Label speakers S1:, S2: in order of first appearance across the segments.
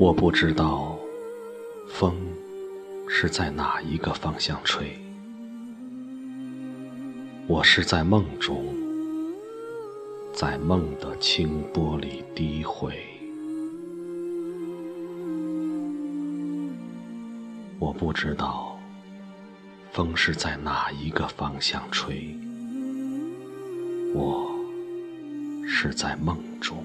S1: 我不知道风是在哪一个方向吹，我是在梦中，在梦的清波里低回。我不知道风是在哪一个方向吹，我是在梦中。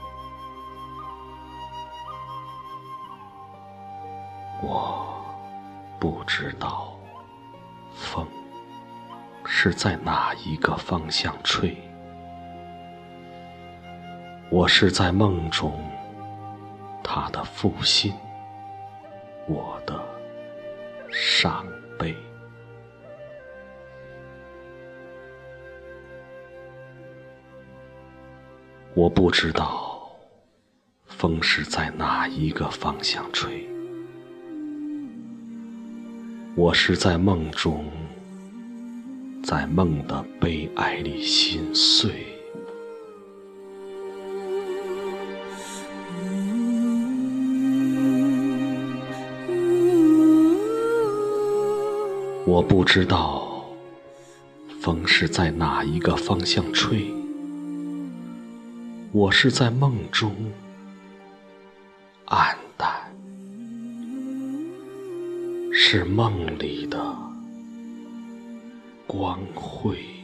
S1: 我不知道风是在哪一个方向吹，我是在梦中，他的负心，我的伤悲。我不知道风是在哪一个方向吹。我是在梦中，在梦的悲哀里心碎。我不知道风是在哪一个方向吹。我是在梦中，暗淡。是梦里的光辉。